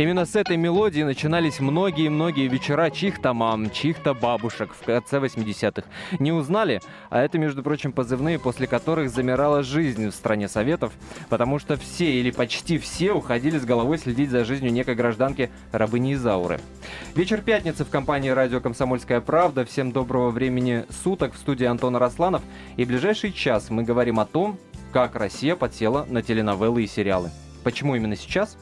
Именно с этой мелодии начинались многие-многие вечера чьих-то мам, чьих-то бабушек в конце 80-х. Не узнали? А это, между прочим, позывные, после которых замирала жизнь в стране Советов, потому что все или почти все уходили с головой следить за жизнью некой гражданки рабыни Изауры. Вечер пятницы в компании «Радио Комсомольская правда». Всем доброго времени суток в студии Антона Росланов. И ближайший час мы говорим о том, как Россия подсела на теленовеллы и сериалы. Почему именно сейчас?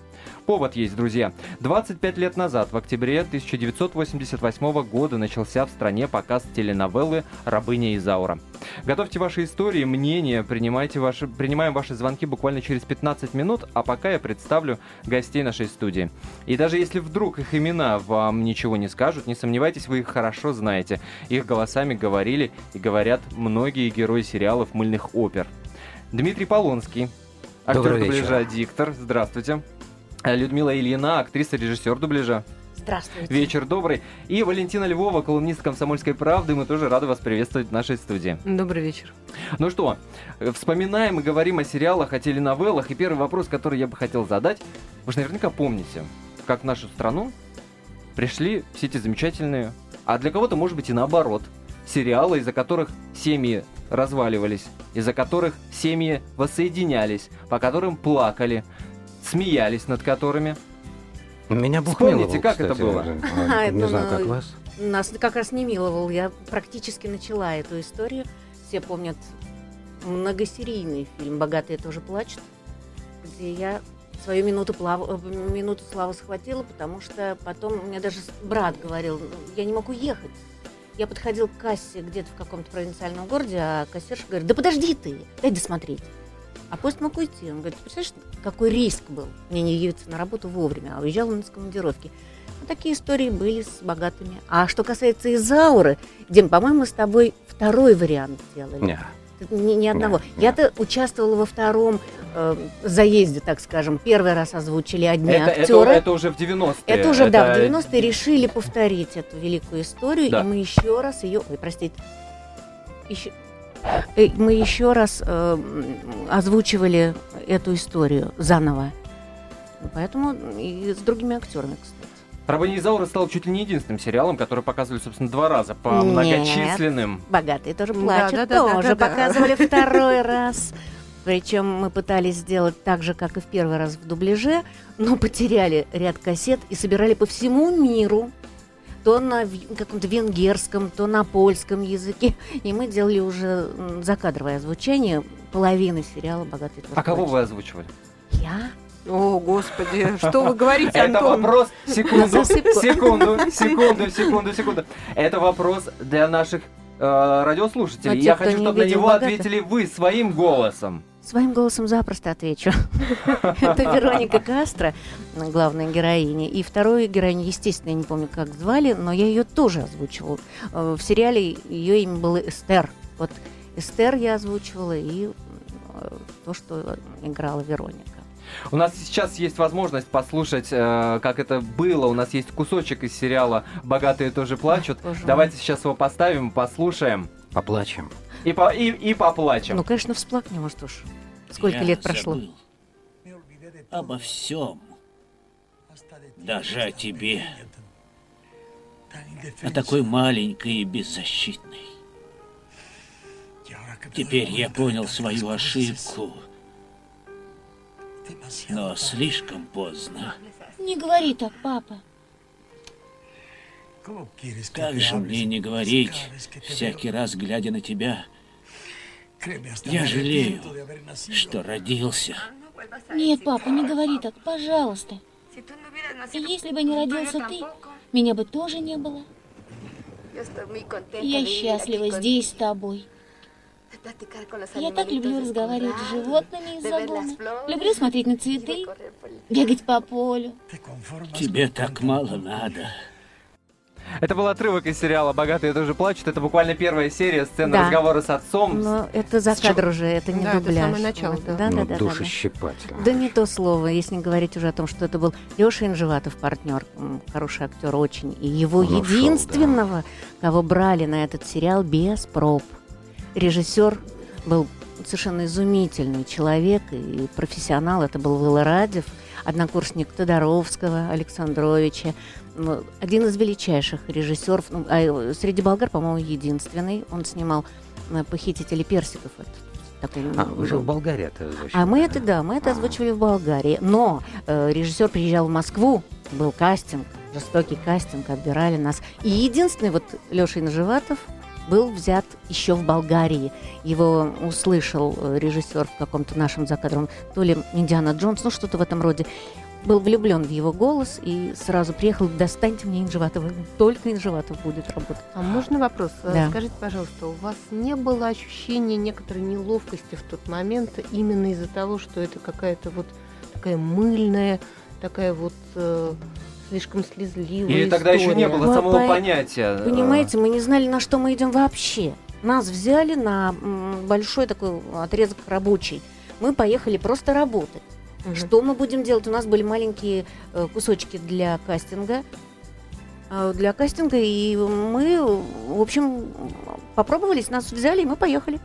Повод есть, друзья. 25 лет назад, в октябре 1988 года, начался в стране показ теленовеллы «Рабыня Изаура». Готовьте ваши истории, мнения, принимайте ваши, принимаем ваши звонки буквально через 15 минут, а пока я представлю гостей нашей студии. И даже если вдруг их имена вам ничего не скажут, не сомневайтесь, вы их хорошо знаете. Их голосами говорили и говорят многие герои сериалов мыльных опер. Дмитрий Полонский, актер дубляжа «Диктор». Здравствуйте. Э, Людмила Ильина, актриса, режиссер дубляжа. Здравствуйте. Вечер добрый. И Валентина Львова, колумнист «Комсомольской правды». Мы тоже рады вас приветствовать в нашей студии. Добрый вечер. Ну что, вспоминаем и говорим о сериалах, о теленовеллах. И первый вопрос, который я бы хотел задать. Вы же наверняка помните, как в нашу страну пришли все эти замечательные, а для кого-то, может быть, и наоборот, сериалы, из-за которых семьи разваливались, из-за которых семьи воссоединялись, по которым плакали, смеялись над которыми. Меня Бог Вспомните, как кстати, это было? А, Не знаю, как вас. Нас как раз не миловал. Я практически начала эту историю. Все помнят многосерийный фильм «Богатые тоже плачут», где я свою минуту, плав... э, минуту славы схватила, потому что потом мне даже брат говорил, «Ну, я не могу ехать. Я подходил к кассе где-то в каком-то провинциальном городе, а кассирша говорит, да подожди ты, дай досмотреть. А поезд мог уйти. Он говорит, представляешь, какой риск был мне не явиться на работу вовремя, а уезжал он из командировки. Вот такие истории были с богатыми. А что касается Изауры, Дим, по-моему, мы с тобой второй вариант делали. Не. Ни, ни одного. Не. Я-то участвовала во втором э, заезде, так скажем. Первый раз озвучили одни Это, это, актеры. это уже в 90-е. Это уже, да, в 90-е решили повторить эту великую историю, Да. и мы еще раз ее... Ой, простите. Еще... э, Мы еще раз э, озвучивали эту историю заново. Поэтому и с другими актерами, кстати. «Рабыня Изаура» стал чуть ли не единственным сериалом, который показывали, собственно, два раза по Нет. многочисленным. Богатые тоже Да, плачут, да, да, да, тоже да, да. показывали второй раз. Причем мы пытались сделать так же, как и в первый раз в дубляже, но потеряли ряд кассет и собирали по всему миру. То на каком-то венгерском, то на польском языке. И мы делали уже закадровое озвучение половины сериала «Богатые тоже А кого плачут». вы озвучивали? Я? О, господи, что вы говорите, Это Антон? вопрос... Секунду, секунду, секунду, секунду, секунду. Это вопрос для наших э, радиослушателей. Я хочу, чтобы на него «Богатых». ответили вы своим голосом. Своим голосом запросто отвечу. Это Вероника Кастро, главная героиня. И вторую героиню, естественно, я не помню, как звали, но я ее тоже озвучивала. Э, В сериале ее имя было Эстер. Вот Эстер я озвучивала и э, то, что играла Вероника. У нас сейчас есть возможность послушать, э, как это было. У нас есть кусочек из сериала «Богатые тоже плачут». Мой. Давайте сейчас его поставим, послушаем Поплачем. И, по- и, и поплачем. Ну, конечно, всплакнем, может уж. Сколько Я лет прошло? забыл Обо всем. Даже о тебе. О такой маленькой и беззащитной. Теперь я понял свою ошибку. Но слишком поздно. Не говори так, папа. Как же мне не говорить, всякий раз глядя на тебя, я жалею, что родился. Нет, папа, не говори так, пожалуйста. И если бы не родился ты, меня бы тоже не было. Я счастлива здесь с тобой. Я так люблю разговаривать с животными из-за дома. Люблю смотреть на цветы, бегать по полю. Тебе так мало надо. Это был отрывок из сериала «Богатые тоже плачут». Это буквально первая серия сцены Да. разговора с отцом. Но это за кадр уже, это не Да, это дубляж. самое начало, Вот, да. да, ну, да, да, да. душещипательно. Да не то слово, если не говорить уже о том, что это был Леша Инжеватов, партнер, хороший актер очень, и его Он ушел, единственного, кого брали на этот сериал без проб. Режиссер был совершенно изумительный человек и профессионал. Это был Вилла Радев, однокурсник Тодоровского, Александровича. Один из величайших режиссеров, ну, а среди болгар, по-моему, единственный. Он снимал э, «Похитители персиков». Это такой, а, вы же в Болгарии это озвучивали. А мы это, да, мы это озвучивали в Болгарии. Но э, режиссер приезжал в Москву, был кастинг, жестокий кастинг, отбирали нас. И единственный вот Леша Инжеватов был взят еще в Болгарии. Его услышал э, режиссер в каком-то нашем закадровом, то ли Индиана Джонс, ну что-то в этом роде. Был влюблен в его голос и сразу приехал, достаньте мне Инжеватова, только Инжеватов будет работать. А можно вопрос? Э, да. Скажите, пожалуйста, у вас не было ощущения некоторой неловкости в тот момент именно из-за того, что это какая-то вот такая мыльная, такая вот э, слишком слезливая Или тогда еще не было самого по... понятия. Понимаете, мы не знали, на что мы идем вообще. Нас взяли на большой такой отрезок рабочий. Мы поехали просто работать. Угу. Что мы будем делать? У нас были маленькие э, кусочки для кастинга. Э, для кастинга, и мы, в общем, попробовались, нас взяли, и мы поехали.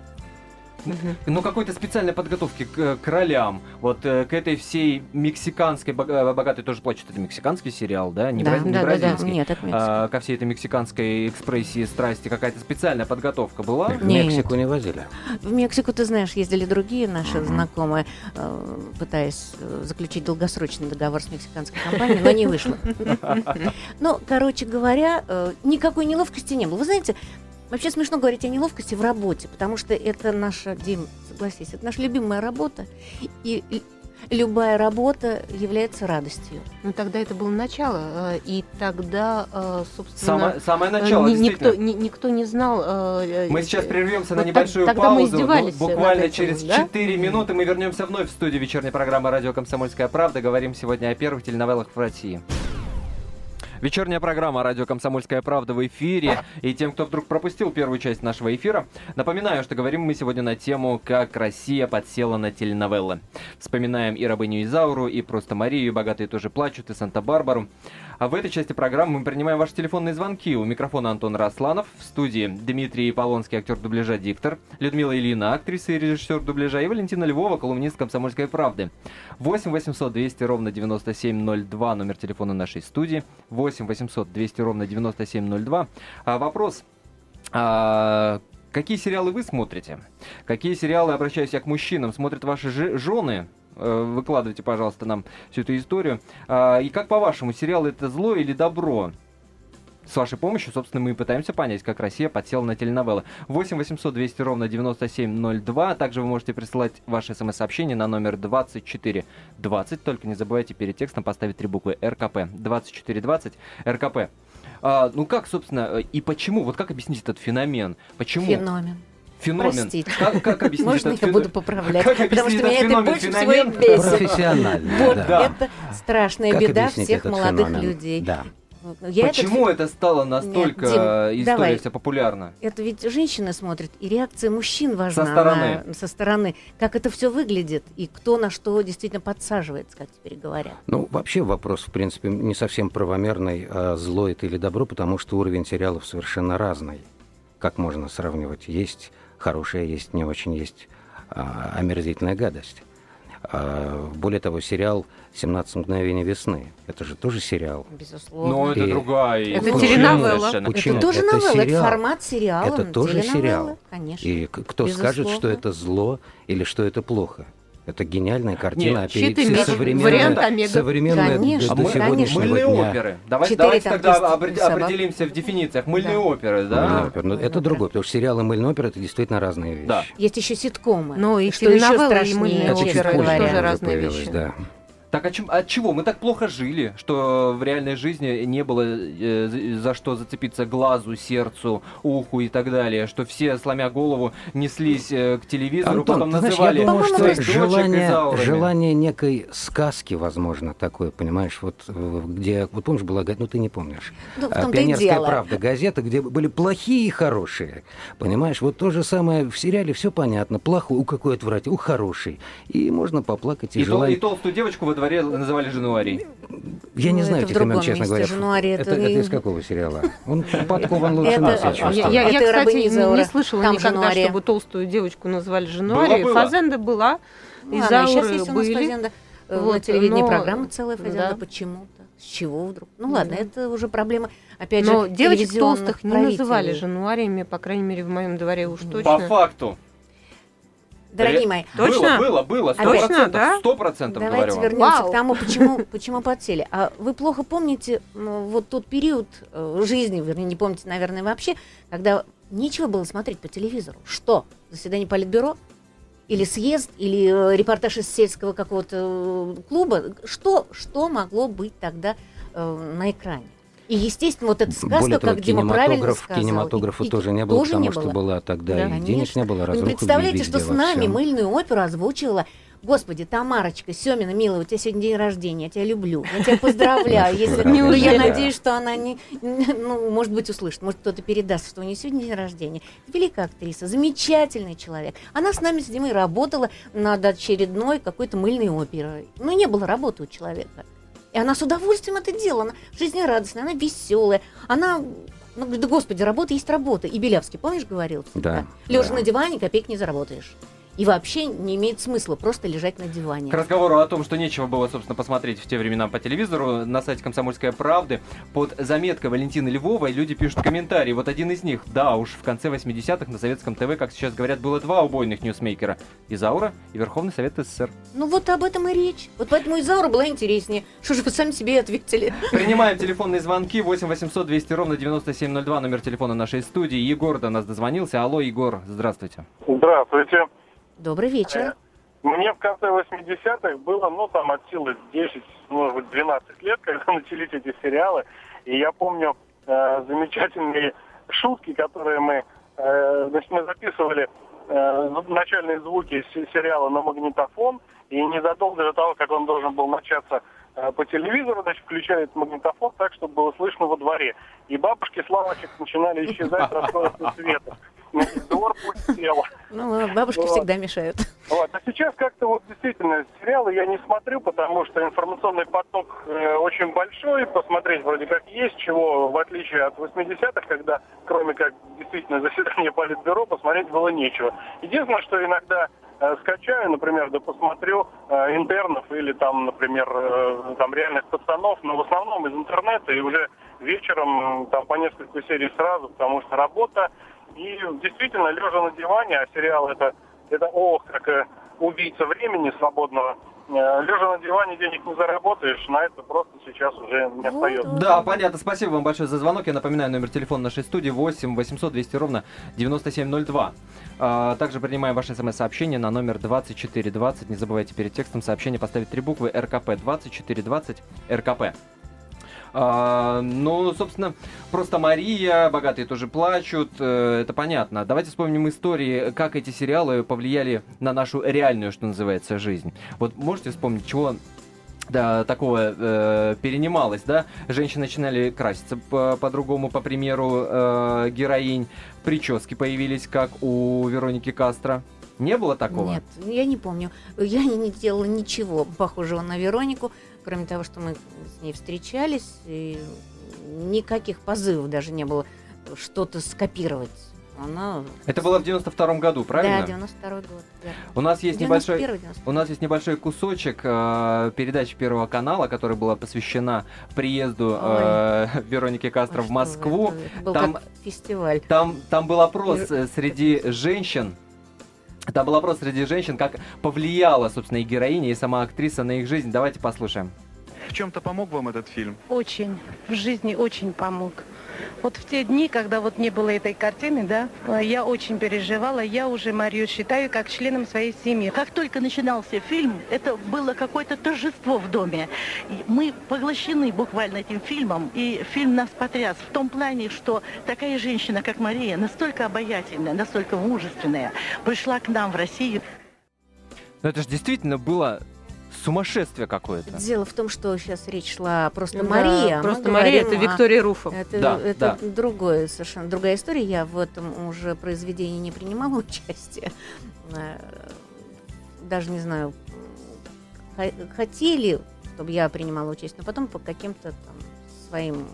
Ну, какой-то специальной подготовки к, к ролям, вот э, к этой всей мексиканской, э, богатой тоже плачут, это мексиканский сериал, да? Не, да, бра- не да, бразильский. Да, да. Нет, это а, ко всей этой мексиканской экспрессии страсти какая-то специальная подготовка была? В Нет. Мексику не возили? В Мексику, ты знаешь, ездили другие наши mm-hmm. знакомые, э, пытаясь заключить долгосрочный договор с мексиканской компанией, но не вышло. Ну, короче говоря, никакой неловкости не было. Вы знаете, Вообще смешно говорить о неловкости в работе, потому что это наша, Дим, согласись, это наша любимая работа. И любая работа является радостью. Ну тогда это было начало, э, и тогда, э, собственно, самое, самое начало. Никто, ни, никто не знал. Э, мы сейчас прервемся вот на небольшую тогда паузу. Мы ну, буквально этим, через да? 4 минуты мы вернемся вновь в студию вечерней программы Радио Комсомольская правда. Говорим сегодня о первых теленовеллах в России. Вечерняя программа «Радио Комсомольская правда» в эфире. И тем, кто вдруг пропустил первую часть нашего эфира, напоминаю, что говорим мы сегодня на тему «Как Россия подсела на теленовеллы». Вспоминаем и «Рабыню Изауру», и «Просто Марию», и «Богатые тоже плачут», и «Санта-Барбару». А в этой части программы мы принимаем ваши телефонные звонки. У микрофона Антон Расланов, в студии Дмитрий Полонский, актер дубляжа «Диктор», Людмила Ильина, актриса и режиссер дубляжа, и Валентина Львова, колумнист «Комсомольской правды». 8 800 200 ровно 9702, номер телефона нашей студии. 8 800 200 ровно 9702. А, вопрос. А, какие сериалы вы смотрите? Какие сериалы, обращаюсь я к мужчинам, смотрят ваши жены? Э, выкладывайте, пожалуйста, нам всю эту историю. А, и как по-вашему, сериал это зло или добро? С вашей помощью, собственно, мы и пытаемся понять, как Россия подсела на теленовеллы. 8 800 200 ровно 9702. Также вы можете присылать ваши смс-сообщения на номер 2420. Только не забывайте перед текстом поставить три буквы РКП. 2420 РКП. А, ну как, собственно, и почему? Вот как объяснить этот феномен? Почему? Феномен феномен. Простите. Как, как объяснить Можно этот я буду поправлять? Как Потому что меня феномен, это больше феномен? всего и бесит. Профессионально. Вот, да. это страшная как беда всех молодых феномен? людей. Да. Я Почему этот... это стало настолько Нет, Дим, история давай. вся популярна? Это ведь женщины смотрят, и реакция мужчин важна. Со стороны. На, со стороны. Как это все выглядит, и кто на что действительно подсаживается, как теперь говорят. Ну, вообще вопрос, в принципе, не совсем правомерный, а зло это или добро, потому что уровень сериалов совершенно разный. Как можно сравнивать? Есть хорошая, есть не очень, есть а, омерзительная гадость. А, более того, сериал «17 мгновений весны». Это же тоже сериал. Безусловно. Но это И- другая. Это история теленовелла. Почему? Это тоже Это новелла, это сериал. формат сериала. Это тоже сериал. Конечно. И кто скажет, что Безусловно. это зло или что это плохо? Это гениальная картина, Нет, имеешь? современная, Омега. современная Конечно, до, А до сегодняшнего мыльные дня. оперы. Давайте, Четыре давайте тогда собак. определимся в дефинициях. Мыльные Да. оперы, да? Мыльные оперы. Но это Мыльные другое, оперы. потому что сериалы мыльные оперы это действительно разные вещи. Да. Есть еще ситкомы. Ну и что еще теленовеллы, и страшнее, мыльные Это чуть оперы, позже это тоже уже разные вещи. да. Так от, чем- от чего? Мы так плохо жили, что в реальной жизни не было э, за- что зацепиться глазу, сердцу, уху и так далее, что все, сломя голову, неслись э, к телевизору, Антон, потом ты знаешь, называли я думаю, что желание, желание некой сказки, возможно, такое, понимаешь, вот э, где, вот помнишь, была, ну ты не помнишь, Ну, в а, «Пионерская правда», газета, где были плохие и хорошие, понимаешь, вот то же самое в сериале, все понятно, плохой, у какой отвратительный, у хороший, и можно поплакать, и, И, желание... и толстую девочку во И дворе называли Жануарий. Я не Ну, знаю, это в Тихомир, другом честно месте. говоря. Жануарий это, это это и- из какого сериала? Он подкован лучше нас, я а, чувствую. Я, я, кстати, не, не слышала Там никогда, чтобы толстую девочку назвали было. Фазенда была, есть у нас были. э, Вот, на телевидении но- программа целая фазенда. да. Почему-то? С чего вдруг? Ну Да. ладно, это уже проблема, опять Но же, девочек толстых не называли Жануариями, по крайней мере, в моем дворе уж По По точно. факту. Дорогие мои, Точно? Было, было, было. Сто Точно, процентов. да? Сто процентов, говорю Давайте вернемся Вау. к тому, почему, почему подсели. А вы плохо помните ну, вот тот период э, жизни, вернее, не помните, наверное, вообще, когда нечего было смотреть по телевизору. Что? Заседание политбюро? Или съезд? Или э, репортаж из сельского какого-то э, клуба? Что, что могло быть тогда э, на экране? И, естественно, вот эта сказка, Более того, как Дима правильно сказал. кинематографа и- тоже не было, тоже потому не что было. была тогда Да, и денег конечно. не было, Вы разруха не представляете, что с нами мыльную оперу озвучивала Господи, Тамарочка, Семина, милая, у тебя сегодня день рождения, я тебя люблю, я тебя поздравляю. Если, ну, я надеюсь, что она не, ну, может быть, услышит, может, кто-то передаст, что у нее сегодня день рождения. Великая актриса, замечательный человек. Она с нами с Димой работала над очередной какой-то мыльной оперой. Ну, не было работы у человека. И она с удовольствием это делала. Она жизнерадостная, она веселая. Она, ну, говорит, да господи, работа есть работа. И Белявский, помнишь, говорил? Да, Лежа да. на диване, копейки не заработаешь. И вообще не имеет смысла просто лежать на диване. К разговору о том, что нечего было, собственно, посмотреть в те времена по телевизору, на сайте «Комсомольской правды» под заметкой Валентины Львовой люди пишут комментарии. Вот один из них. Да уж, в конце 80-х на советском ТВ, как сейчас говорят, было два убойных ньюсмейкера. Изаура и Верховный Совет СССР. Ну вот об этом и речь. Вот поэтому Изаура была интереснее. Что же вы сами себе ответили? Принимаем телефонные звонки 8 800 200 ровно 9702, номер телефона нашей студии. Егор до нас дозвонился. Алло, Егор, здравствуйте. Здравствуйте. Добрый вечер. Мне в конце 80-х было, ну, там, от силы 10, может быть, 12 лет, когда начались эти сериалы. И я помню э, замечательные шутки, которые мы, э, значит, мы записывали э, начальные звуки се- сериала на магнитофон. И незадолго до того, как он должен был начаться э, по телевизору, значит, включали этот магнитофон так, чтобы было слышно во дворе. И бабушки с лавочек начинали исчезать солнечного света. Двор пустел. Ну, бабушки Вот. всегда мешают. Вот. А сейчас как-то вот действительно сериалы я не смотрю, потому что информационный поток э, очень большой, посмотреть вроде как есть, чего в отличие от 80-х, когда кроме как действительно заседания политбюро, посмотреть было нечего. Единственное, что иногда э, скачаю, например, да посмотрю э, интернов или там, например, э, там реальных пацанов, но в основном из интернета и уже вечером там по несколько серий сразу, потому что работа и действительно лежа на диване, а сериал это это ох, как э, убийца времени свободного. Э, лежа на диване денег не заработаешь, на это просто сейчас уже не остается. Да, понятно. Спасибо вам большое за звонок. Я напоминаю, номер телефона нашей студии 8 800 200 ровно 9702. А, также принимаем ваши смс-сообщения на номер 2420. Не забывайте перед текстом сообщения поставить три буквы РКП. 2420 РКП. А, ну, собственно, просто Мария, богатые тоже плачут, э, это понятно. Давайте вспомним истории, как эти сериалы повлияли на нашу реальную, что называется, жизнь. Вот можете вспомнить, чего да, такого э, перенималось, да? Женщины начинали краситься по- по-другому, по, примеру э, героинь. Прически появились, как у Вероники Кастро. Не было такого? Нет, я не помню. Я не делала ничего похожего на Веронику, кроме того, что мы с ней встречались, и никаких позывов даже не было что-то скопировать. Она... Это было в 92 году, правильно? Да, 92 год. верно. У нас есть небольшой... 91-й, 92-й. У нас есть небольшой кусочек э, передачи Первого канала, которая была посвящена приезду э, Вероники Кастро А в Москву. вы, это был Там- как фестиваль. Там, там был опрос э, среди женщин. Там был опрос среди женщин, как повлияла, собственно, и героиня, и сама актриса на их жизнь. Давайте послушаем. В чем-то помог вам этот фильм? Очень, в жизни очень помог. Вот в те дни, когда вот не было этой картины, да, э, я очень переживала, я уже Марию считаю как членом своей семьи. Как только начинался фильм, это было какое-то торжество в доме. Мы поглощены буквально этим фильмом, и фильм нас потряс в том плане, что такая женщина, как Мария, настолько обаятельная, настолько мужественная, пришла к нам в Россию. Ну это же действительно было сумасшествие какое-то. Дело в том, что сейчас речь шла просто Да, Мария. Просто Мария это говорим о- Виктория Руфов. Это, Да, это другое, совершенно другая история. Я в этом уже произведении не принимала участие. Э, Даже не знаю, хотели чтобы я принимала участие, но потом по каким-то там своим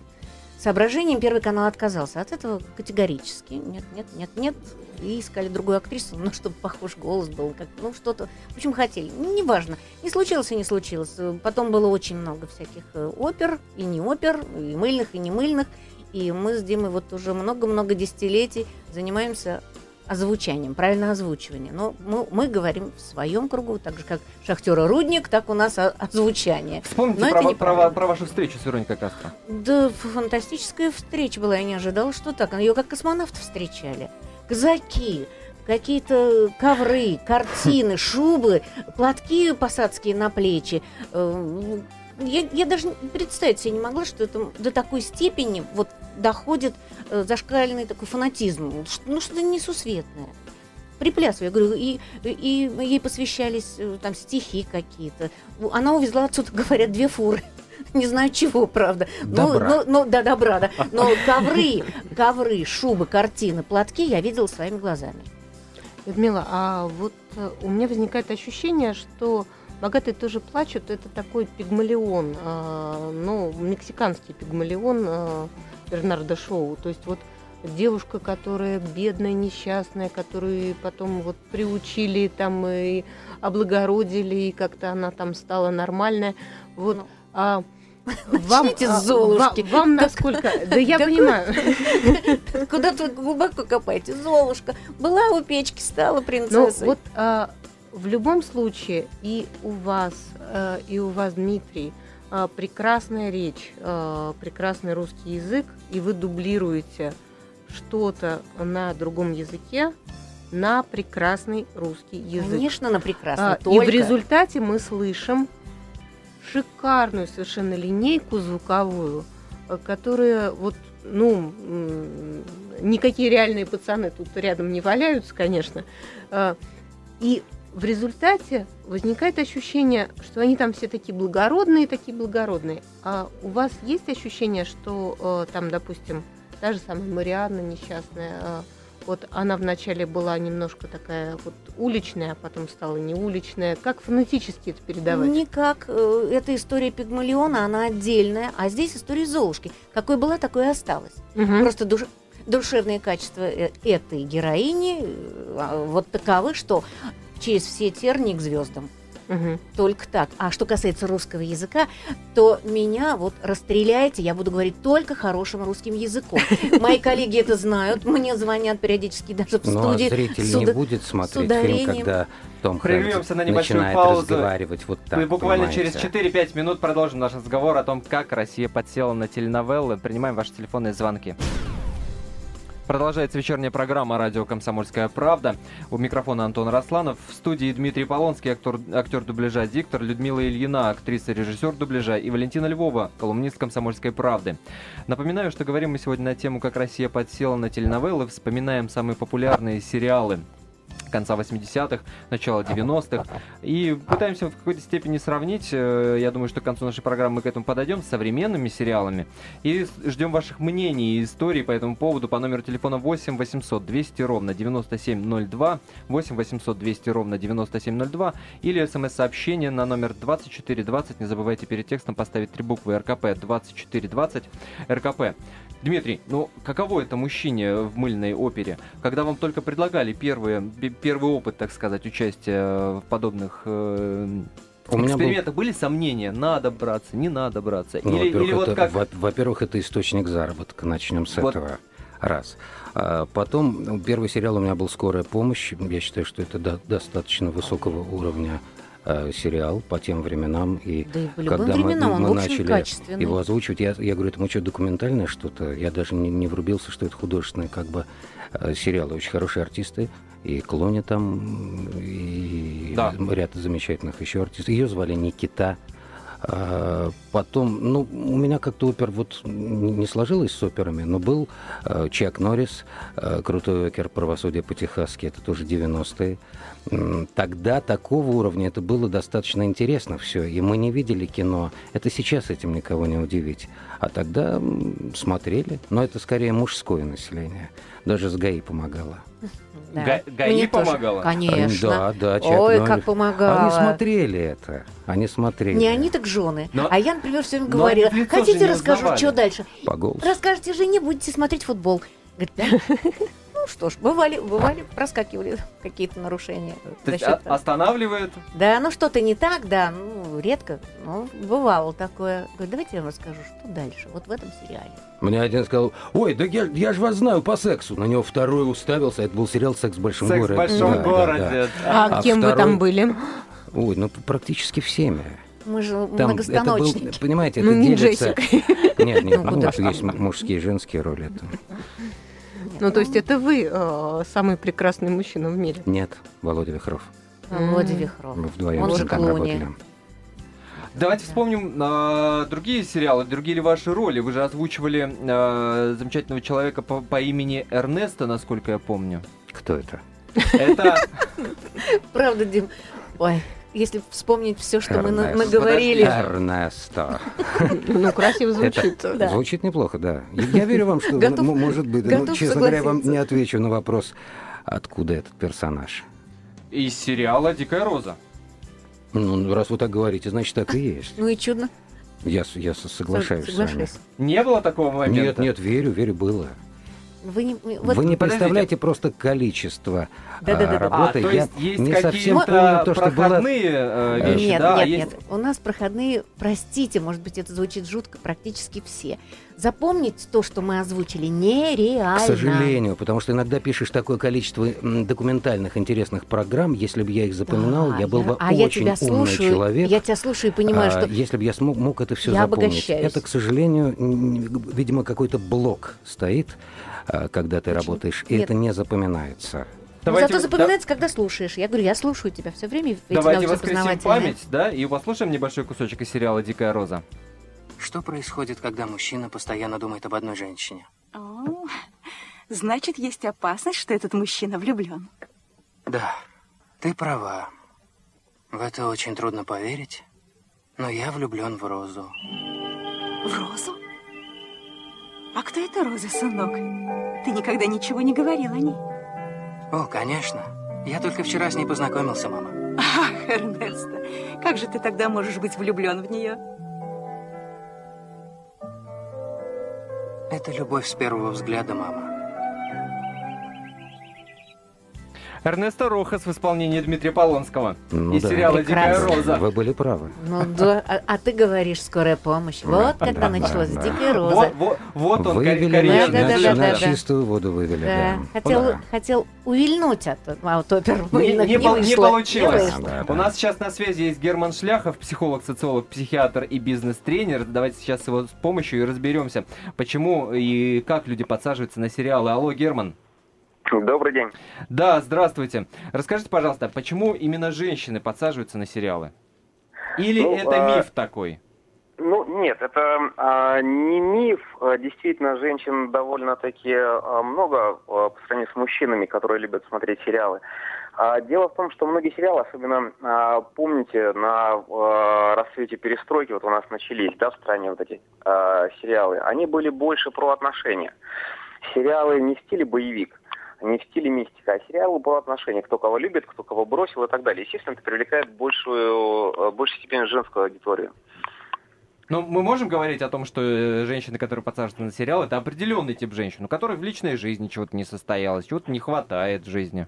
соображениям Первый канал отказался. От этого категорически. Нет, нет, нет, нет. И искали другую актрису, ну, чтобы похож голос был, как, ну, что-то. В общем, хотели. Ну, неважно. Не случилось и не случилось. Потом было очень много всяких э, опер, и не опер, и мыльных, и не мыльных. И мы с Димой вот уже много-много десятилетий занимаемся озвучанием, правильно озвучивание. Но мы, мы говорим в своем кругу, так же как шахтера Рудник, так у нас озвучание. Вспомните Но про, про, про вашу встречу с Вероникой Кастро. Да, фантастическая встреча была, я не ожидала, что так. Ее как космонавта встречали. Казаки, какие-то ковры, картины, шубы, платки посадские на плечи, э, я, я даже представить себе не могла, что это до такой степени вот доходит э, зашкальный такой фанатизм. Ну, что-то несусветное. Приплясываю, я говорю, и, и ей посвящались э, там стихи какие-то. Она увезла отсюда, говорят, две фуры. Не знаю чего, правда. Добра. Но, но, но, да, добра, да. Но ковры, ковры, шубы, картины, платки я видела своими глазами. Людмила, а вот э, у меня возникает ощущение, что Богатые тоже плачут. Это такой пигмалион, э, ну, мексиканский пигмалион э, Бернарда Шоу. То есть вот девушка, которая бедная, несчастная, которую потом вот приучили там и облагородили, и как-то она там стала нормальная. Вот. Ну. А, вам, а, Золушки. Вам, вам насколько... Да я понимаю. Куда-то глубоко копаете. Золушка была у печки, стала принцессой. Ну, вот а, в любом случае и у вас, э, и у вас, Дмитрий, э, прекрасная речь, э, прекрасный русский язык, и вы дублируете что-то на другом языке на прекрасный русский язык. Конечно, на прекрасный. А, и в результате мы слышим шикарную совершенно линейку звуковую, которая вот, ну, никакие реальные пацаны тут рядом не валяются, конечно. И в результате возникает ощущение, что они там все такие благородные, такие благородные. А у вас есть ощущение, что э, там, допустим, та же самая Марианна несчастная, э, вот она вначале была немножко такая вот уличная, а потом стала не уличная. Как фонетически это передавать? Никак. Э, эта история Пигмалиона, она отдельная, а здесь история Золушки. Какой была, такой и осталась. Угу. Просто душ душевные качества э, этой героини э, вот таковы, что через все тернии к звездам. Угу. Только так. А что касается русского языка, то меня вот расстреляете, я буду говорить только хорошим русским языком. Мои коллеги это знают, мне звонят периодически даже в ну, студии. Но зритель не будет смотреть фильм, когда Том Прервемся на небольшую паузу. разговаривать вот так, И буквально понимаете? через 4-5 минут продолжим наш разговор о том, как Россия подсела на теленовеллы. Принимаем ваши телефонные звонки. Продолжается вечерняя программа «Радио Комсомольская правда». У микрофона Антон Росланов. В студии Дмитрий Полонский, актер, актер дубляжа, диктор, Людмила Ильина, актриса, режиссер дубляжа и Валентина Львова, колумнист «Комсомольской правды». Напоминаю, что говорим мы сегодня на тему «Как Россия подсела на теленовеллы». Вспоминаем самые популярные сериалы конца 80-х, начала 90-х. И пытаемся в какой-то степени сравнить, э, я думаю, что к концу нашей программы мы к этому подойдем, с современными сериалами. И ждем ваших мнений и историй по этому поводу по номеру телефона 8 800 200 ровно 9702, 8 800 200 ровно 9702 или смс-сообщение на номер 2420. Не забывайте перед текстом поставить три буквы РКП 2420 РКП. Дмитрий, ну каково это мужчине в мыльной опере, когда вам только предлагали первые, первый опыт, так сказать, участия в подобных э, у меня экспериментах был... были сомнения, надо браться, не надо браться? Ну, или, или вот как... Во-первых, это источник заработка, начнем с вот. этого. Раз. А потом, ну, первый сериал у меня был «Скорая помощь». Я считаю, что это до- достаточно высокого уровня э, сериал по тем временам. И да и по когда временам, мы, мы начали его озвучивать, я, я говорю, это мы что, документальное что-то? Я даже не, не врубился, что это художественный как бы э, сериал. Очень хорошие артисты. И Клони там, и да. ряд замечательных еще артистов. Ее звали Никита. А, потом, ну, у меня как-то опер вот не сложилось с операми, но был э, Чак Норрис, э, крутой окер «Правосудие по-техасски», это тоже 90-е. Тогда такого уровня это было достаточно интересно все, и мы не видели кино. Это сейчас этим никого не удивить. А тогда смотрели, но это скорее мужское население. Даже с ГАИ помогало. Да. Га- ГАИ Мне помогала? Тоже, конечно. Да, да. Ой, Ноль. как помогала. Они смотрели это. Они смотрели. Не они, так жены. Но... А я, например, все время говорила, хотите расскажу, что дальше? По голосу. Расскажете жене, будете смотреть футбол. Говорит, да? Ну что ж, бывали, бывали, проскакивали какие-то нарушения. То есть а, останавливает? Да, ну что-то не так, да, ну редко, но бывало такое. Говорю, давайте я вам расскажу, что дальше, вот в этом сериале. Мне один сказал, ой, да я, я же вас знаю по сексу. На него второй уставился, это был сериал «Секс в большом Секс городе». в большом да, городе. Да, да. А, а кем второй... вы там были? Ой, ну практически всеми. Мы же там многостаночники. Это был, понимаете, это ну, делится... Нет, нет, ну, вот есть мужские и женские роли. Это. Ну, то есть это вы э, самый прекрасный мужчина в мире? Нет, Володя Вихров. Володя Вихров. Мы вдвоем Он же работали. Давайте вспомним э, другие сериалы, другие ли ваши роли. Вы же озвучивали э, замечательного человека по, по имени Эрнеста, насколько я помню. Кто это? Это... Правда, Дим. Ой, если вспомнить все, что мы наговорили. Эрнесто. Ну, красиво звучит. Звучит неплохо, да. Я верю вам, что, может быть, ну, честно говоря, я вам не отвечу на вопрос, откуда этот персонаж. Из сериала «Дикая роза». Ну, раз вы так говорите, значит, так и есть. Ну и чудно. Я, я соглашаюсь с вами. Не было такого момента? Нет, нет, верю, верю, было. Вы не, вот, Вы не представляете просто количество да, да, да, работы. А, то есть Я есть не совсем помню то, что было... Э, вещи, нет, да? Нет, есть... нет, у нас проходные, простите, может быть, это звучит жутко, практически все. Запомнить то, что мы озвучили, нереально. К сожалению, потому что иногда пишешь такое количество документальных интересных программ, если бы я их запоминал, да, я был бы а очень я тебя умный слушаю, человек. Я тебя слушаю и понимаю, а, что... Если бы я смог, мог это все я запомнить. Обогащаюсь. Это, к сожалению, видимо, какой-то блок стоит когда ты Почему? работаешь, и Нет. это не запоминается. Давайте, Зато запоминается, да... когда слушаешь. Я говорю, я слушаю тебя все время. Давайте воскресим память, да, и послушаем небольшой кусочек из сериала «Дикая роза». Что происходит, когда мужчина постоянно думает об одной женщине? О, значит, есть опасность, что этот мужчина влюблен. Да, ты права. В это очень трудно поверить, но я влюблен в Розу. В Розу? А кто это Роза, сынок? Ты никогда ничего не говорил о ней. О, конечно. Я только вчера с ней познакомился, мама. Ах, Эрнесто, как же ты тогда можешь быть влюблен в нее? Это любовь с первого взгляда, мама. Эрнесто Рохас в исполнении Дмитрия Полонского ну, из да. сериала Прекрасно. «Дикая роза». Вы были правы. Ну да, а, а ты говоришь «Скорая помощь». Вот да, когда да, началась да, «Дикая роза». Вот, вот, вот он, вывели карьер. Да, да, да, да, да, чистую воду вывели, да. да. Хотел, да. хотел увильнуть от аутопер. Не, не, не, вышло, не получилось. Не вышло. Да, да. У нас сейчас на связи есть Герман Шляхов, психолог, социолог, психиатр и бизнес-тренер. Давайте сейчас его с помощью и разберемся, почему и как люди подсаживаются на сериалы. Алло, Герман. Добрый день. Да, здравствуйте. Расскажите, пожалуйста, почему именно женщины подсаживаются на сериалы? Или ну, это а... миф такой? Ну, нет, это а, не миф. А, действительно, женщин довольно-таки а, много а, по сравнению с мужчинами, которые любят смотреть сериалы. А, дело в том, что многие сериалы, особенно, а, помните, на а, рассвете перестройки, вот у нас начались, да, в стране вот эти а, сериалы, они были больше про отношения. Сериалы не в стиле боевик, не в стиле мистика, а сериалы по отношению, кто кого любит, кто кого бросил и так далее. Естественно, это привлекает большую, э, большую степень женскую аудиторию. Но мы можем говорить о том, что э, женщины, которые подсаживаются на сериал, это определенный тип женщин, у которых в личной жизни чего-то не состоялось, чего-то не хватает в жизни.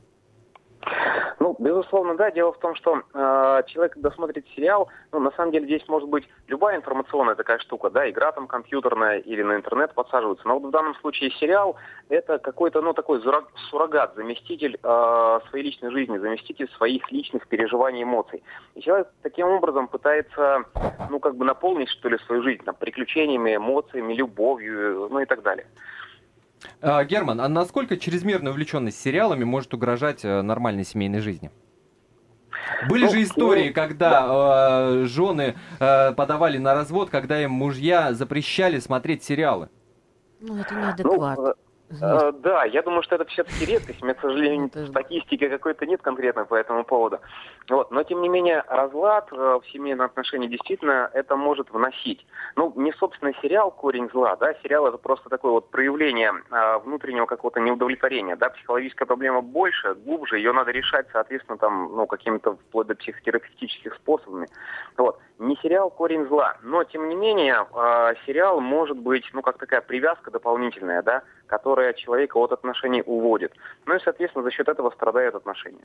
Безусловно, да. Дело в том, что э, человек, когда смотрит сериал, ну, на самом деле здесь может быть любая информационная такая штука, да, игра там компьютерная или на интернет подсаживаться. Но вот в данном случае сериал это какой-то, ну, такой суррогат, заместитель э, своей личной жизни, заместитель своих личных переживаний, эмоций. И человек таким образом пытается, ну, как бы наполнить, что ли, свою жизнь там, приключениями, эмоциями, любовью, ну и так далее. А, Герман, а насколько чрезмерная увлеченность сериалами может угрожать э, нормальной семейной жизни? Были ну, же истории, ну, когда да. э, жены э, подавали на развод, когда им мужья запрещали смотреть сериалы. Ну, это неадекватно. Ну, Э, да, я думаю, что это все-таки редкость. У меня, к сожалению, статистики какой-то нет конкретно по этому поводу. Вот. Но, тем не менее, разлад э, в семейные отношения действительно это может вносить. Ну, не, собственно, сериал «Корень зла», да, сериал это просто такое вот проявление э, внутреннего какого-то неудовлетворения, да, психологическая проблема больше, глубже, ее надо решать, соответственно, там, ну, какими-то вплоть до психотерапевтических способами. Вот. Не сериал «Корень зла», но, тем не менее, э, сериал может быть, ну, как такая привязка дополнительная, да, которая человека от отношений уводит. Ну и, соответственно, за счет этого страдают отношения.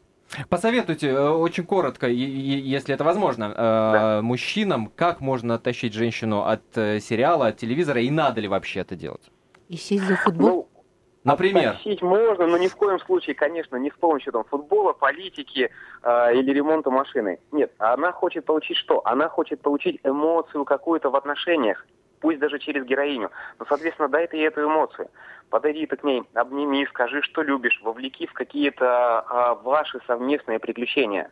Посоветуйте э, очень коротко, если это возможно, э, да. мужчинам, как можно оттащить женщину от э, сериала, от телевизора, и надо ли вообще это делать? И сесть за футбол? Ну, Например? Оттащить можно, но ни в коем случае, конечно, не с помощью там, футбола, политики э, или ремонта машины. Нет, она хочет получить что? Она хочет получить эмоцию какую-то в отношениях пусть даже через героиню. Но, соответственно, дай ты ей эту эмоцию. Подойди ты к ней, обними, скажи, что любишь, вовлеки в какие-то а, ваши совместные приключения.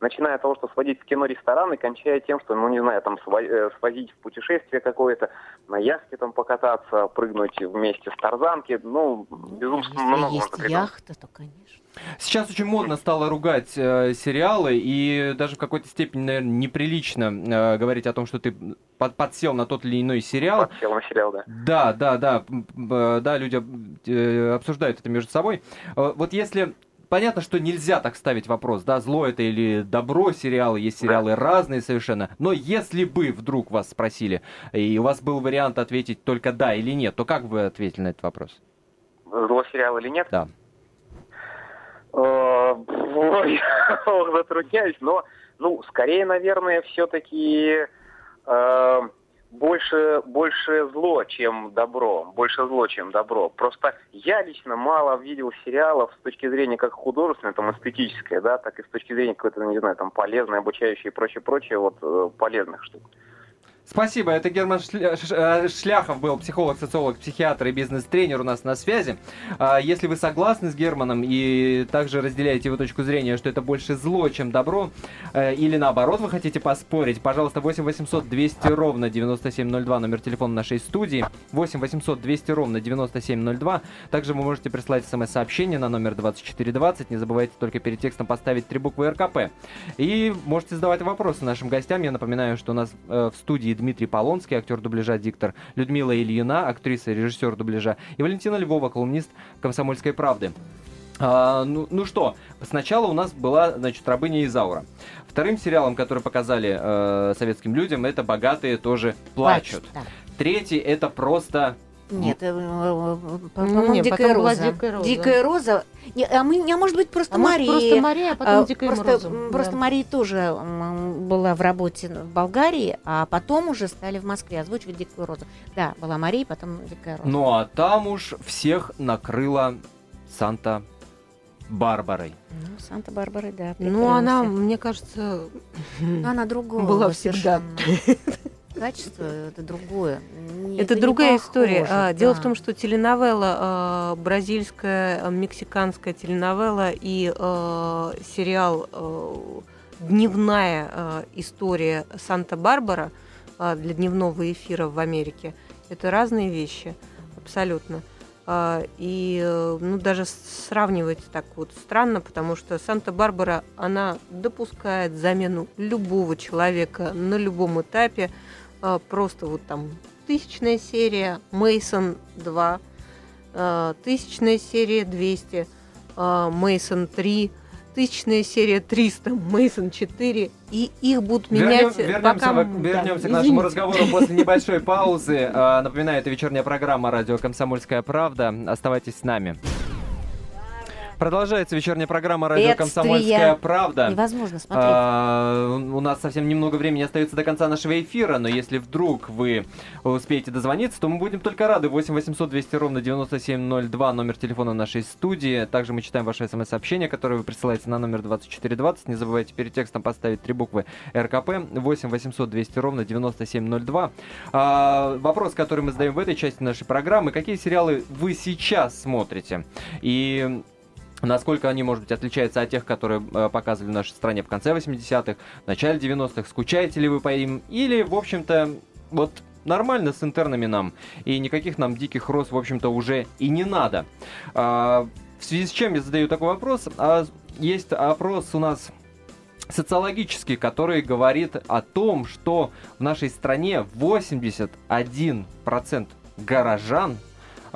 Начиная от того, что сводить в кино, ресторан, и кончая тем, что, ну, не знаю, там, э, свозить в путешествие какое-то, на яхте там покататься, прыгнуть вместе с тарзанки, ну, безумно Если много есть яхта, то, конечно. Сейчас очень модно стало ругать э, сериалы, и даже в какой-то степени, наверное, неприлично э, говорить о том, что ты под, подсел на тот или иной сериал. Подсел на сериал, да. Да, да, да, э, да, люди э, обсуждают это между собой. Э, вот если понятно, что нельзя так ставить вопрос, да, зло это или добро сериалы, есть сериалы да. разные совершенно, но если бы вдруг вас спросили, и у вас был вариант ответить только да или нет, то как вы ответили на этот вопрос? Зло сериал или нет? Да. Ой, затрудняюсь, но, ну, скорее, наверное, все-таки э, больше, больше зло, чем добро. Больше зло, чем добро. Просто я лично мало видел сериалов с точки зрения как художественной, там, эстетической, да, так и с точки зрения какой-то, не знаю, там, полезной, обучающей и прочее-прочее, вот, э, полезных штук. Спасибо. Это Герман э, Шляхов был психолог, социолог, психиатр и бизнес-тренер у нас на связи. А, если вы согласны с Германом и также разделяете его точку зрения, что это больше зло, чем добро, э, или наоборот вы хотите поспорить, пожалуйста, 8 800 200 ровно 9702, номер телефона нашей студии, 8 800 200 ровно 9702. Также вы можете прислать смс-сообщение на номер 2420. Не забывайте только перед текстом поставить три буквы РКП. И можете задавать вопросы нашим гостям. Я напоминаю, что у нас э, в студии Дмитрий Полонский, актер дубляжа, диктор, Людмила Ильина, актриса режиссер дубляжа, и Валентина Львова, колумнист «Комсомольской правды». А, ну, ну что, сначала у нас была, значит, «Рабыня Изаура». Вторым сериалом, который показали э, советским людям, это «Богатые тоже плачут». плачут да. Третий это просто нет, э, э, по-моему, Дикая Роза. Дикая Роза. Дикая Роза. А, мы, а может быть, просто а Мария. Может, просто Мария, а потом а, Дикая просто, Роза. Просто да. Мария тоже была в работе в Болгарии, а потом уже стали в Москве озвучивать Дикую Розу. Да, была Мария, потом Дикая Роза. Ну, а там уж всех накрыла Санта Барбарой. Ну, Санта-Барбара, да. Ну, она, мне кажется, она другого. Была всегда. Качество это другое. Это, это другая история. Похоже, а, да. Дело в том, что теленовелла, а, бразильская, а, мексиканская теленовелла и сериал «Дневная история Санта-Барбара» для дневного эфира в Америке – это разные вещи, абсолютно. И ну, даже сравнивать так вот странно, потому что Санта-Барбара, она допускает замену любого человека на любом этапе, просто вот там тысячная серия, Мейсон 2, а, тысячная серия 200, Мейсон 3, тысячная серия 300, Мейсон 4, и их будут менять. Вернем, вернемся пока... вернемся да, к нашему разговору после небольшой паузы. Напоминаю, это вечерняя программа «Радио Комсомольская правда». Оставайтесь с нами. Продолжается вечерняя программа «Радио Бедствия. Комсомольская правда». Невозможно смотреть. А, у нас совсем немного времени остается до конца нашего эфира, но если вдруг вы успеете дозвониться, то мы будем только рады. 8 800 200 ровно 9702, номер телефона нашей студии. Также мы читаем ваши смс-сообщения, которые вы присылаете на номер 2420. Не забывайте перед текстом поставить три буквы РКП. 8 800 200 ровно 9702. А, вопрос, который мы задаем в этой части нашей программы. Какие сериалы вы сейчас смотрите? И Насколько они, может быть, отличаются от тех, которые э, показывали в нашей стране в конце 80-х, в начале 90-х? Скучаете ли вы по им? Или, в общем-то, вот нормально с интернами нам. И никаких нам диких роз, в общем-то, уже и не надо. А, в связи с чем я задаю такой вопрос? А, есть опрос у нас социологический, который говорит о том, что в нашей стране 81% горожан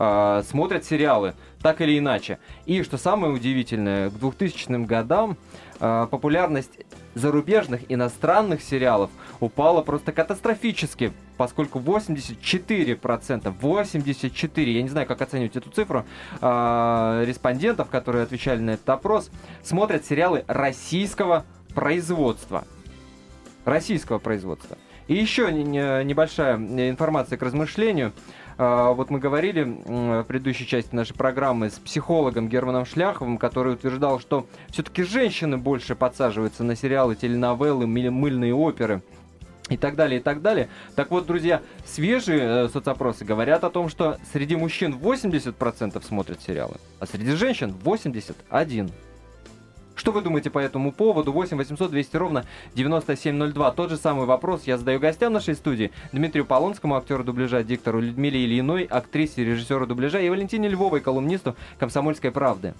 э, смотрят сериалы, так или иначе. И что самое удивительное, к 2000 годам э, популярность зарубежных иностранных сериалов упала просто катастрофически, поскольку 84%, 84, я не знаю, как оценивать эту цифру, э, респондентов, которые отвечали на этот опрос, смотрят сериалы российского производства. Российского производства. И еще небольшая информация к размышлению. А, вот мы говорили в предыдущей части нашей программы с психологом Германом Шляховым, который утверждал, что все-таки женщины больше подсаживаются на сериалы, теленовеллы, мыльные оперы и так далее, и так далее. Так вот, друзья, свежие э, соцопросы говорят о том, что среди мужчин 80% смотрят сериалы, а среди женщин 81%. Что вы думаете по этому поводу? 8 800 200 ровно 9702. Тот же самый вопрос я задаю гостям нашей студии. Дмитрию Полонскому, актеру дубляжа, диктору Людмиле Ильиной, актрисе, режиссеру дубляжа и Валентине Львовой, колумнисту «Комсомольской правды».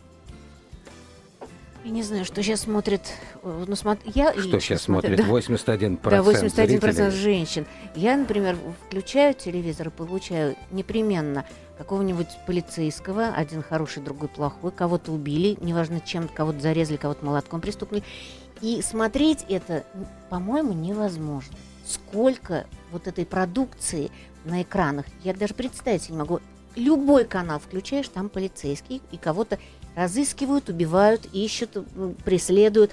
Я не знаю, что сейчас смотрит... Э, ну, смотр... я что сейчас смотрит? Да. 81% Да, 81% зрителей. женщин. Я, например, включаю телевизор и получаю непременно какого-нибудь полицейского, один хороший, другой плохой, кого-то убили, неважно чем, кого-то зарезали, кого-то молотком пристукнули. И смотреть это, по-моему, невозможно. Сколько вот этой продукции на экранах, я даже представить не могу. Любой канал включаешь, там полицейский, и кого-то разыскивают, убивают, ищут, преследуют.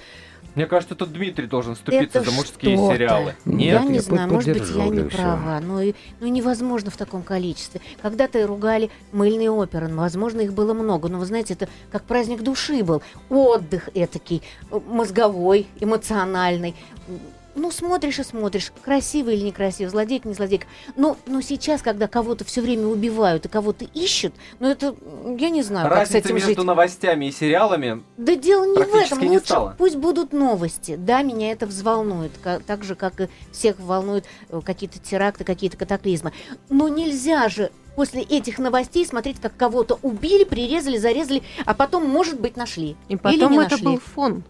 Мне кажется, тут Дмитрий должен вступиться за мужские сериалы. Нет, я не я знаю, может быть, я не права, но, но невозможно в таком количестве. Когда-то ругали мыльные оперы, возможно, их было много, но вы знаете, это как праздник души был, отдых этакий, мозговой, эмоциональный ну, смотришь и смотришь, красивый или некрасивый, злодейк, не злодейк. Но, но сейчас, когда кого-то все время убивают и кого-то ищут, ну, это, я не знаю, Разница как с этим между жить. новостями и сериалами Да дело не в этом. Не Лучше стало. пусть будут новости. Да, меня это взволнует. Так же, как и всех волнуют э, какие-то теракты, какие-то катаклизмы. Но нельзя же после этих новостей смотреть, как кого-то убили, прирезали, зарезали, а потом, может быть, нашли. И потом Или это нашли. был фон.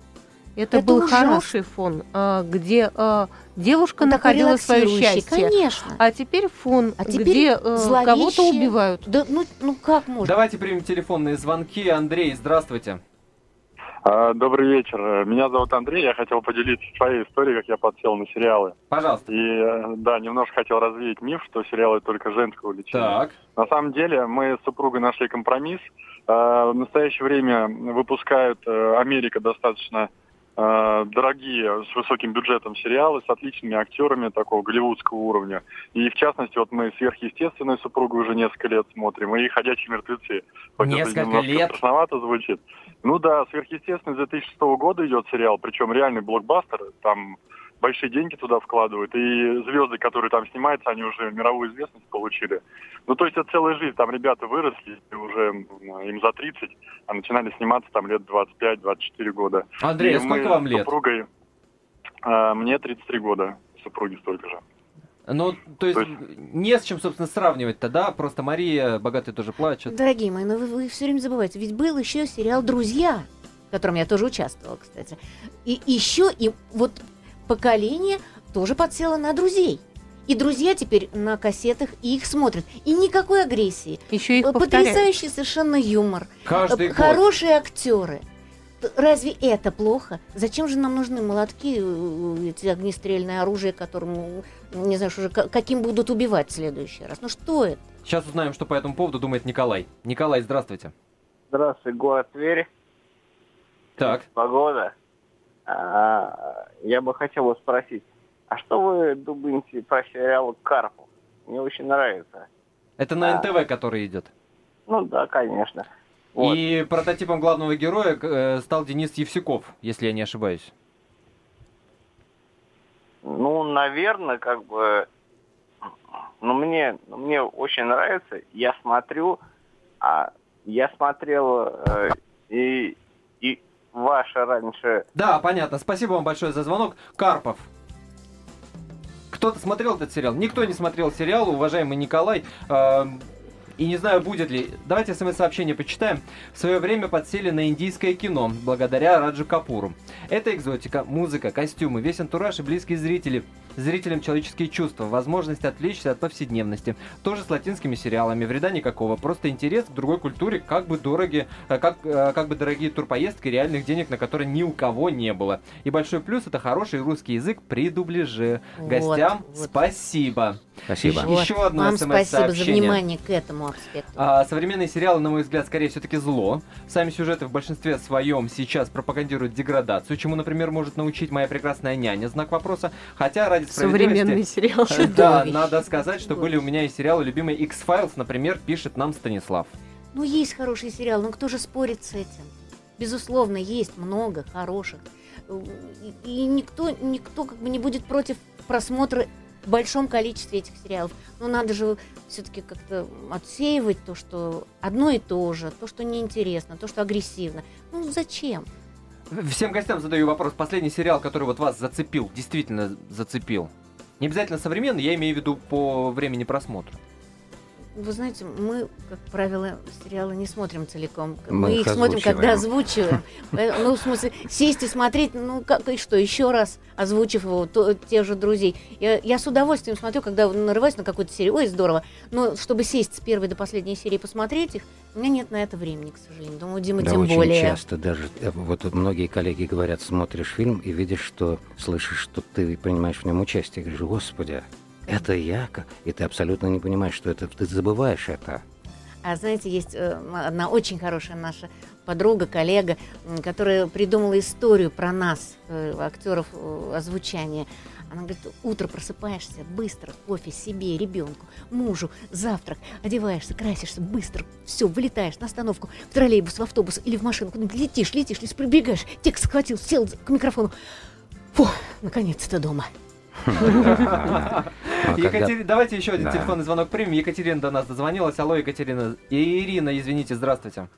Это, это был ужасно. хороший фон, а, где а, девушка Он находила свое счастье. Конечно. А теперь фон, а теперь где а, кого-то убивают. Да, ну, ну как можно? Давайте примем телефонные звонки. Андрей, здравствуйте. Добрый вечер. Меня зовут Андрей. Я хотел поделиться своей историей, как я подсел на сериалы. Пожалуйста. И э, да, немножко хотел развеять миф, что сериалы только женского увлечения. Так. На самом деле мы с супругой нашли компромисс. В настоящее время выпускают э, Америка достаточно дорогие, с высоким бюджетом сериалы, с отличными актерами такого голливудского уровня. И в частности, вот мы сверхъестественную супругу уже несколько лет смотрим, и ходячие мертвецы. Хоть несколько лет? страшновато звучит. Ну да, сверхъестественный 2006 года идет сериал, причем реальный блокбастер. Там большие деньги туда вкладывают, и звезды, которые там снимаются, они уже мировую известность получили. Ну, то есть это целая жизнь, там ребята выросли, уже им за 30, а начинали сниматься там лет 25-24 года. Андрей, а сколько вам лет? Супругой, э, мне 33 года, супруге столько же. Ну, то есть, то есть не с чем, собственно, сравнивать-то, да? Просто Мария, богатые тоже плачут. Дорогие мои, но вы, вы все время забываете, ведь был еще сериал «Друзья», в котором я тоже участвовала, кстати. И еще, и вот поколение тоже подсело на друзей. И друзья теперь на кассетах и их смотрят. И никакой агрессии. Еще их Потрясающий повторяют. совершенно юмор. Каждый Хорошие год. актеры. Разве это плохо? Зачем же нам нужны молотки, э, эти огнестрельное оружие, которым, не знаю, уже каким будут убивать в следующий раз? Ну что это? Сейчас узнаем, что по этому поводу думает Николай. Николай, здравствуйте. Здравствуй, город Тверь. Так. Погода. А, я бы хотел вас спросить, а что вы думаете про сериал «Карпов»? Мне очень нравится. Это на НТВ, который идет? Ну да, конечно. Вот. И прототипом главного героя э, стал Денис Евсюков, если я не ошибаюсь. Ну, наверное, как бы... Ну, мне, мне очень нравится. Я смотрю, а я смотрел э, и ваша раньше. Да, понятно. Спасибо вам большое за звонок. Карпов. Кто-то смотрел этот сериал? Никто не смотрел сериал, уважаемый Николай. Э, и не знаю, будет ли. Давайте смс-сообщение почитаем. В свое время подсели на индийское кино, благодаря Раджу Капуру. Это экзотика, музыка, костюмы, весь антураж и близкие зрители зрителям человеческие чувства, возможность отвлечься от повседневности. Тоже с латинскими сериалами, вреда никакого, просто интерес к другой культуре, как бы дороги, э, как, э, как бы дорогие турпоездки, реальных денег, на которые ни у кого не было. И большой плюс это хороший русский язык при дубляже. Вот, Гостям вот. спасибо. Спасибо. Вот. Еще одно Вам спасибо за внимание к этому аспекту. А, современные сериалы, на мой взгляд, скорее все-таки зло. Сами сюжеты в большинстве своем сейчас пропагандируют деградацию, чему, например, может научить моя прекрасная няня, знак вопроса. Хотя ради Современный сериал. Да, надо сказать, что были у меня и сериалы любимые X-Files, например, пишет нам Станислав. Ну, есть хороший сериал, но кто же спорит с этим? Безусловно, есть много хороших. И никто, никто как бы не будет против просмотра в большом количестве этих сериалов. Но надо же все-таки как-то отсеивать то, что одно и то же, то, что неинтересно, то, что агрессивно. Ну зачем? Всем гостям задаю вопрос. Последний сериал, который вот вас зацепил, действительно зацепил. Не обязательно современный, я имею в виду по времени просмотра. Вы знаете, мы, как правило, сериалы не смотрим целиком. Мы, мы их, их смотрим, когда озвучиваем. Ну, в смысле, сесть и смотреть, ну, как и что, еще раз озвучив его, то, тех же друзей. Я, я с удовольствием смотрю, когда нарываюсь на какую-то серию. Ой, здорово. Но чтобы сесть с первой до последней серии и посмотреть их, у меня нет на это времени, к сожалению. Думаю, Дима да, тем очень более. часто даже, э, вот многие коллеги говорят, смотришь фильм и видишь, что, слышишь, что ты принимаешь в нем участие. Говоришь, господи, это я, и ты абсолютно не понимаешь, что это, ты забываешь это. А знаете, есть э, одна очень хорошая наша подруга, коллега, которая придумала историю про нас, э, актеров э, озвучания. Она говорит, утро просыпаешься, быстро, кофе себе, ребенку, мужу, завтрак, одеваешься, красишься, быстро, все, вылетаешь на остановку, в троллейбус, в автобус или в машину, летишь, летишь, летишь, прибегаешь, текст схватил, сел к микрофону. Фу, наконец-то дома. Екатерина, давайте еще один телефонный звонок примем. Екатерина до нас дозвонилась. Алло, Екатерина. Ирина, извините, здравствуйте.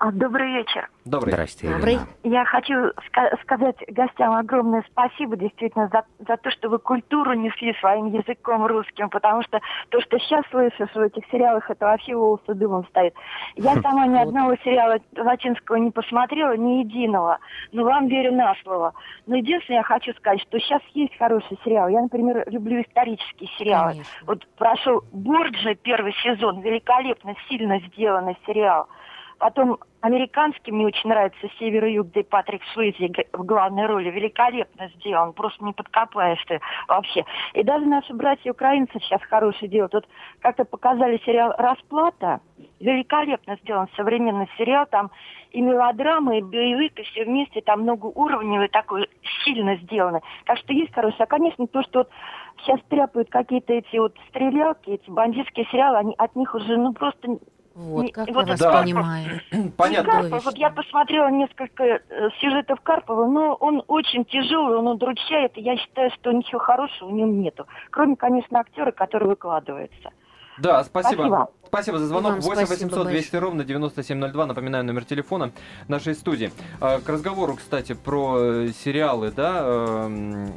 А, добрый вечер. Добрый. Здрасте, Добрый. Я хочу ска- сказать гостям огромное спасибо действительно за, за то, что вы культуру несли своим языком русским, потому что то, что сейчас слышишь в этих сериалах, это вообще волосы дымом стоит. Я сама ни одного сериала латинского не посмотрела, ни единого, но вам верю на слово. Но единственное, я хочу сказать, что сейчас есть хороший сериал. Я, например, люблю исторические сериалы. Конечно. Вот прошел Борджи первый сезон, великолепно, сильно сделанный сериал. Потом американский мне очень нравится «Север и юг», где Патрик Суизи в главной роли. Великолепно сделан, просто не подкопаешь ты вообще. И даже наши братья-украинцы сейчас хорошие делают. Вот как-то показали сериал «Расплата», великолепно сделан современный сериал, там и мелодрама, и боевик, и все вместе, там много уровней, и такой сильно сделано. Так что есть хорошее. А, конечно, то, что вот сейчас тряпают какие-то эти вот стрелялки, эти бандитские сериалы, они от них уже, ну, просто вот, как вот я вас да. понимаю. Понятно. Карпов, вот я посмотрела несколько э, сюжетов Карпова, но он очень тяжелый, он удручает, и я считаю, что ничего хорошего в нем нету. Кроме, конечно, актера, который выкладывается. Да, спасибо. Спасибо, спасибо за звонок. 8 800 200 ровно 9702. Напоминаю, номер телефона нашей студии. А, к разговору, кстати, про э, сериалы, да, эм,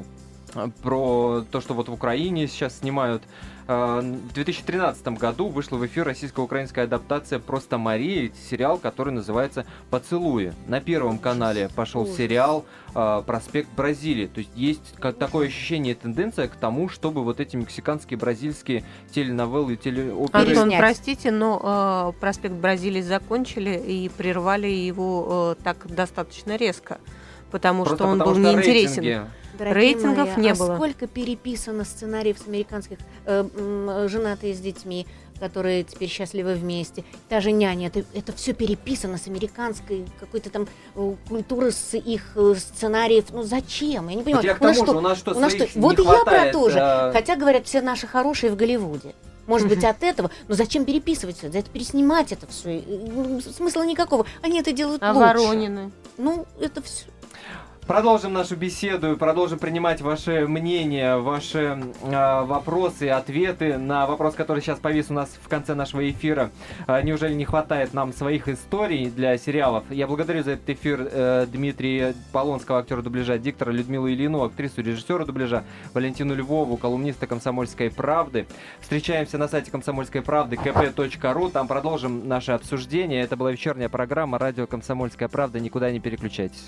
про то, что вот в Украине сейчас снимают Э, в 2013 году вышла в эфир российско-украинская адаптация «Просто Мария», сериал, который называется «Поцелуи». На Первом канале пошел сериал э, «Проспект Бразилии». То есть есть такое ощущение и тенденция к тому, чтобы вот эти мексиканские, бразильские теленовеллы, телеоперы... Антон, простите, но э, «Проспект Бразилии» закончили и прервали его э, так достаточно резко, потому Просто что он потому был неинтересен. Рейтинги Дорогие Рейтингов мои, не а было. сколько переписано сценариев с американских э, женатые с детьми, которые теперь счастливы вместе. Та же няня, это, это все переписано с американской какой-то там э, культуры, с их э, сценариев. Ну зачем? Я не понимаю. Вот я у, нас что, у нас что, у нас что? Вот и я про то же. А... Хотя говорят, все наши хорошие в Голливуде. Может быть, от этого, но зачем переписывать все? Это переснимать это все. Ну, смысла никакого. Они это делают а лучше. Воронины? Ну, это все. Продолжим нашу беседу, продолжим принимать ваши мнения, ваши э, вопросы, ответы на вопрос, который сейчас повис у нас в конце нашего эфира. Э, неужели не хватает нам своих историй для сериалов? Я благодарю за этот эфир э, Дмитрия Полонского, актера дубляжа, диктора Людмилу Ильину, актрису, режиссера дубляжа, Валентину Львову, колумниста «Комсомольской правды». Встречаемся на сайте «Комсомольской правды» kp.ru, там продолжим наше обсуждение. Это была вечерняя программа «Радио Комсомольская правда». Никуда не переключайтесь.